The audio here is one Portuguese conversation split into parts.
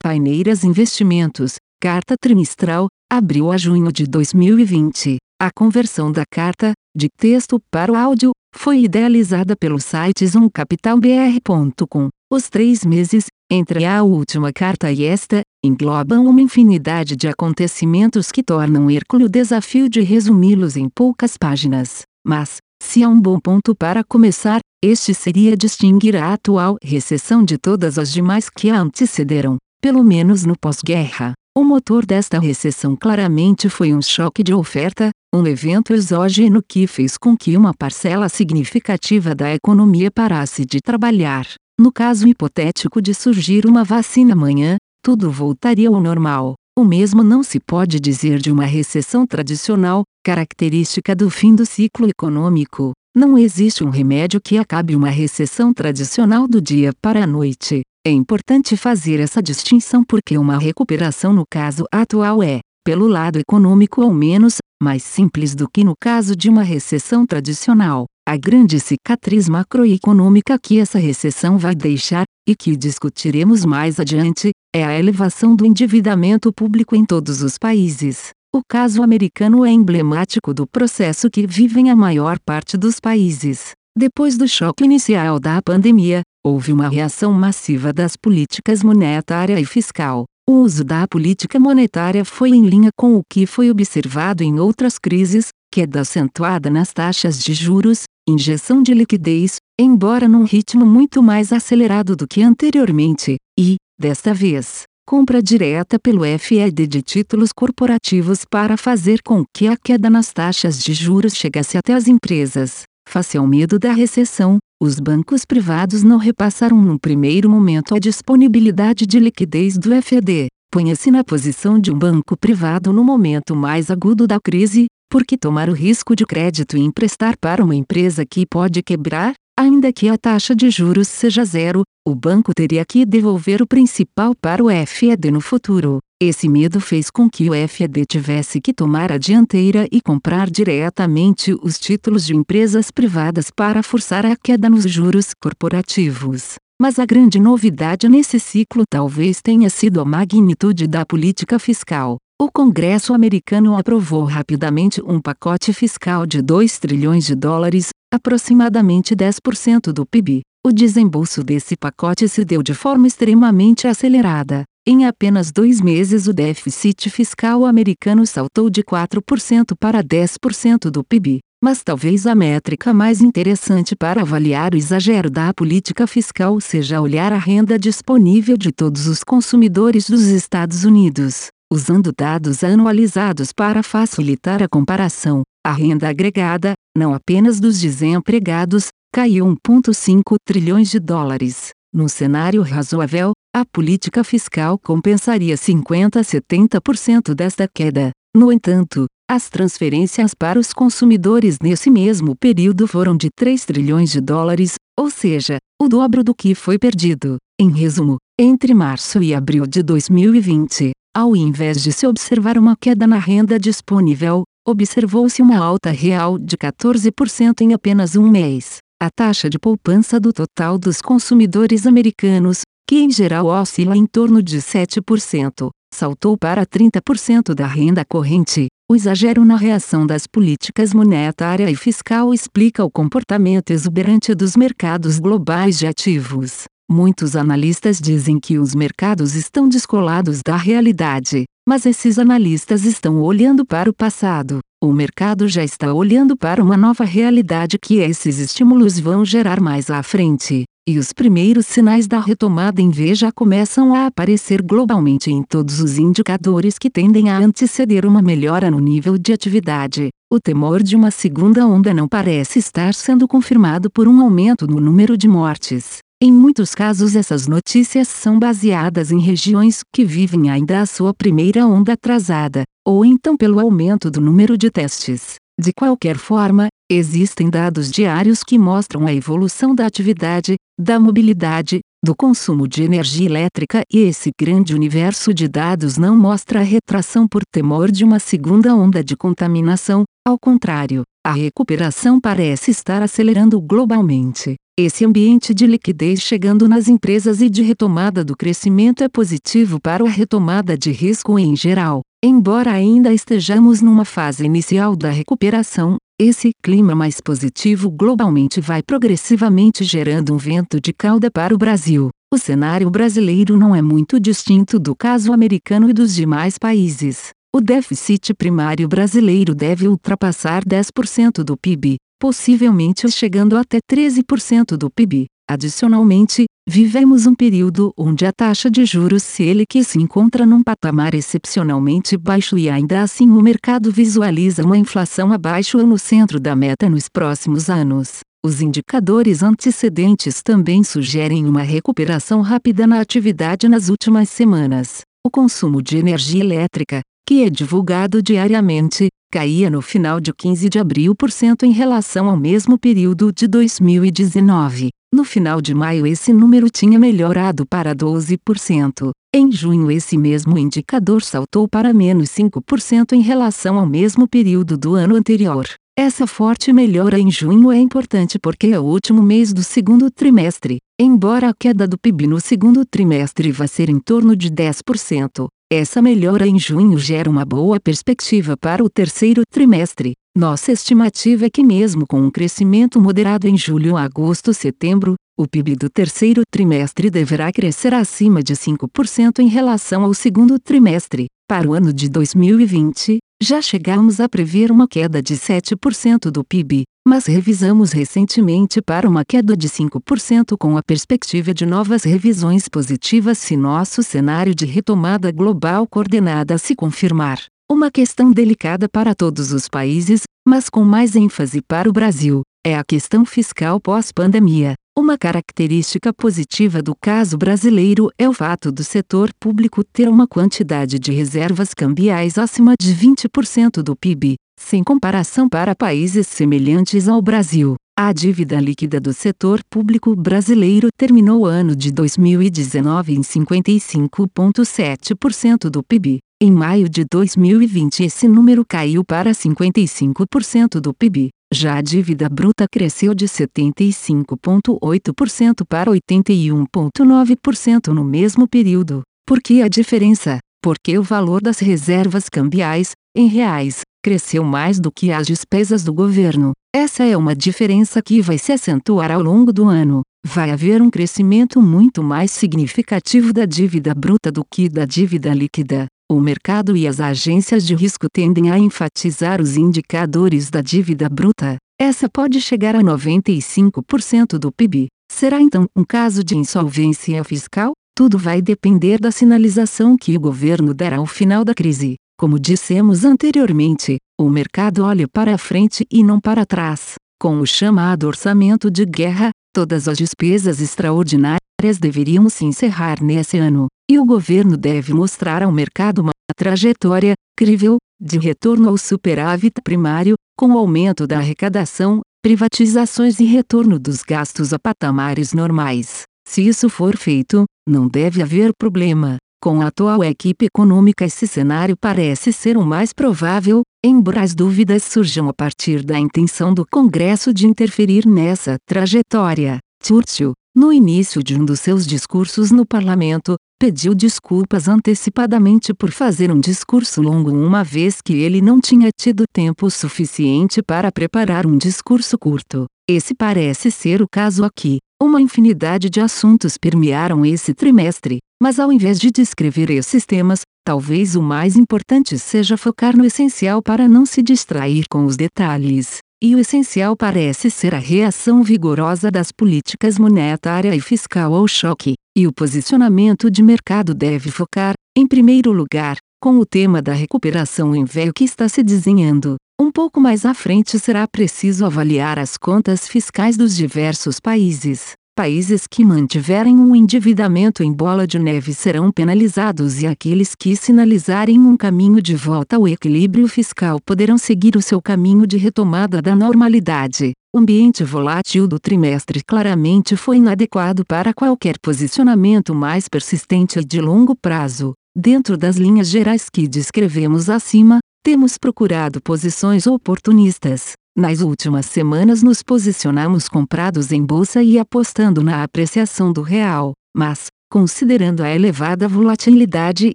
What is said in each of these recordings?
Paineiras Investimentos, carta trimestral, abril a junho de 2020. A conversão da carta, de texto para o áudio, foi idealizada pelo site zoomcapitalbr.com. Os três meses, entre a última carta e esta, englobam uma infinidade de acontecimentos que tornam Hércules o desafio de resumi-los em poucas páginas. Mas, se há um bom ponto para começar, este seria distinguir a atual recessão de todas as demais que a antecederam, pelo menos no pós-guerra. O motor desta recessão claramente foi um choque de oferta, um evento exógeno que fez com que uma parcela significativa da economia parasse de trabalhar. No caso hipotético de surgir uma vacina amanhã, tudo voltaria ao normal. O mesmo não se pode dizer de uma recessão tradicional, característica do fim do ciclo econômico. Não existe um remédio que acabe uma recessão tradicional do dia para a noite. É importante fazer essa distinção porque uma recuperação no caso atual é, pelo lado econômico ao menos, mais simples do que no caso de uma recessão tradicional. A grande cicatriz macroeconômica que essa recessão vai deixar, e que discutiremos mais adiante, é a elevação do endividamento público em todos os países. O caso americano é emblemático do processo que vivem a maior parte dos países. Depois do choque inicial da pandemia, houve uma reação massiva das políticas monetária e fiscal. O uso da política monetária foi em linha com o que foi observado em outras crises, queda acentuada nas taxas de juros, injeção de liquidez, embora num ritmo muito mais acelerado do que anteriormente, e, desta vez, compra direta pelo FED de títulos corporativos para fazer com que a queda nas taxas de juros chegasse até as empresas. Face ao medo da recessão, os bancos privados não repassaram num primeiro momento a disponibilidade de liquidez do FED. Ponha-se na posição de um banco privado no momento mais agudo da crise, porque tomar o risco de crédito e emprestar para uma empresa que pode quebrar, Ainda que a taxa de juros seja zero, o banco teria que devolver o principal para o FED no futuro. Esse medo fez com que o FED tivesse que tomar a dianteira e comprar diretamente os títulos de empresas privadas para forçar a queda nos juros corporativos. Mas a grande novidade nesse ciclo talvez tenha sido a magnitude da política fiscal. O Congresso americano aprovou rapidamente um pacote fiscal de 2 trilhões de dólares, aproximadamente 10% do PIB. O desembolso desse pacote se deu de forma extremamente acelerada. Em apenas dois meses, o déficit fiscal americano saltou de 4% para 10% do PIB. Mas talvez a métrica mais interessante para avaliar o exagero da política fiscal seja olhar a renda disponível de todos os consumidores dos Estados Unidos. Usando dados anualizados para facilitar a comparação, a renda agregada, não apenas dos desempregados, caiu 1,5 trilhões de dólares. Num cenário razoável, a política fiscal compensaria 50 a 70% desta queda. No entanto, as transferências para os consumidores nesse mesmo período foram de 3 trilhões de dólares, ou seja, o dobro do que foi perdido. Em resumo, entre março e abril de 2020, ao invés de se observar uma queda na renda disponível, observou-se uma alta real de 14% em apenas um mês. A taxa de poupança do total dos consumidores americanos, que em geral oscila em torno de 7%, saltou para 30% da renda corrente. O exagero na reação das políticas monetária e fiscal explica o comportamento exuberante dos mercados globais de ativos. Muitos analistas dizem que os mercados estão descolados da realidade, mas esses analistas estão olhando para o passado. O mercado já está olhando para uma nova realidade que esses estímulos vão gerar mais à frente. E os primeiros sinais da retomada em V já começam a aparecer globalmente em todos os indicadores que tendem a anteceder uma melhora no nível de atividade. O temor de uma segunda onda não parece estar sendo confirmado por um aumento no número de mortes. Em muitos casos, essas notícias são baseadas em regiões que vivem ainda a sua primeira onda atrasada, ou então pelo aumento do número de testes. De qualquer forma, existem dados diários que mostram a evolução da atividade, da mobilidade, do consumo de energia elétrica e esse grande universo de dados não mostra retração por temor de uma segunda onda de contaminação, ao contrário, a recuperação parece estar acelerando globalmente. Esse ambiente de liquidez chegando nas empresas e de retomada do crescimento é positivo para a retomada de risco em geral. Embora ainda estejamos numa fase inicial da recuperação, esse clima mais positivo globalmente vai progressivamente gerando um vento de cauda para o Brasil. O cenário brasileiro não é muito distinto do caso americano e dos demais países. O déficit primário brasileiro deve ultrapassar 10% do PIB, possivelmente chegando até 13% do PIB. Adicionalmente, vivemos um período onde a taxa de juros Selic se encontra num patamar excepcionalmente baixo e ainda assim o mercado visualiza uma inflação abaixo ou no centro da meta nos próximos anos. Os indicadores antecedentes também sugerem uma recuperação rápida na atividade nas últimas semanas. O consumo de energia elétrica, que é divulgado diariamente, caía no final de 15 de abril por cento em relação ao mesmo período de 2019. No final de maio esse número tinha melhorado para 12%. Em junho esse mesmo indicador saltou para menos 5% em relação ao mesmo período do ano anterior. Essa forte melhora em junho é importante porque é o último mês do segundo trimestre. Embora a queda do PIB no segundo trimestre vá ser em torno de 10%, essa melhora em junho gera uma boa perspectiva para o terceiro trimestre. Nossa estimativa é que, mesmo com um crescimento moderado em julho, agosto setembro, o PIB do terceiro trimestre deverá crescer acima de 5% em relação ao segundo trimestre. Para o ano de 2020, já chegamos a prever uma queda de 7% do PIB, mas revisamos recentemente para uma queda de 5% com a perspectiva de novas revisões positivas se nosso cenário de retomada global coordenada se confirmar. Uma questão delicada para todos os países, mas com mais ênfase para o Brasil, é a questão fiscal pós-pandemia. Uma característica positiva do caso brasileiro é o fato do setor público ter uma quantidade de reservas cambiais acima de 20% do PIB, sem comparação para países semelhantes ao Brasil. A dívida líquida do setor público brasileiro terminou o ano de 2019 em 55,7% do PIB. Em maio de 2020 esse número caiu para 55% do PIB. Já a dívida bruta cresceu de 75,8% para 81,9% no mesmo período. Por que a diferença? Porque o valor das reservas cambiais, em reais, cresceu mais do que as despesas do governo. Essa é uma diferença que vai se acentuar ao longo do ano. Vai haver um crescimento muito mais significativo da dívida bruta do que da dívida líquida. O mercado e as agências de risco tendem a enfatizar os indicadores da dívida bruta. Essa pode chegar a 95% do PIB. Será então um caso de insolvência fiscal? Tudo vai depender da sinalização que o governo dará ao final da crise. Como dissemos anteriormente, o mercado olha para a frente e não para trás. Com o chamado orçamento de guerra, todas as despesas extraordinárias deveriam se encerrar nesse ano e o governo deve mostrar ao mercado uma trajetória crível de retorno ao superávit primário, com o aumento da arrecadação, privatizações e retorno dos gastos a patamares normais. Se isso for feito, não deve haver problema. Com a atual equipe econômica, esse cenário parece ser o mais provável, embora as dúvidas surjam a partir da intenção do Congresso de interferir nessa trajetória. Churchill, no início de um dos seus discursos no parlamento, pediu desculpas antecipadamente por fazer um discurso longo uma vez que ele não tinha tido tempo suficiente para preparar um discurso curto. Esse parece ser o caso aqui. Uma infinidade de assuntos permearam esse trimestre, mas ao invés de descrever esses temas, talvez o mais importante seja focar no essencial para não se distrair com os detalhes. E o essencial parece ser a reação vigorosa das políticas monetária e fiscal ao choque, e o posicionamento de mercado deve focar, em primeiro lugar, com o tema da recuperação em véio que está se desenhando. Um pouco mais à frente será preciso avaliar as contas fiscais dos diversos países. Países que mantiverem um endividamento em bola de neve serão penalizados e aqueles que sinalizarem um caminho de volta ao equilíbrio fiscal poderão seguir o seu caminho de retomada da normalidade. O ambiente volátil do trimestre claramente foi inadequado para qualquer posicionamento mais persistente e de longo prazo. Dentro das linhas gerais que descrevemos acima, temos procurado posições oportunistas, nas últimas semanas nos posicionamos comprados em bolsa e apostando na apreciação do real, mas, considerando a elevada volatilidade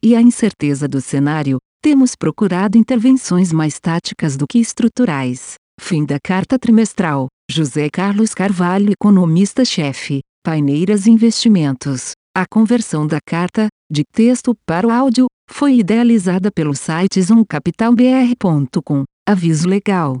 e a incerteza do cenário, temos procurado intervenções mais táticas do que estruturais. Fim da carta trimestral. José Carlos Carvalho, economista-chefe, Paineiras Investimentos. A conversão da carta, de texto para o áudio, foi idealizada pelo site zoomcapitalbr.com. Aviso legal.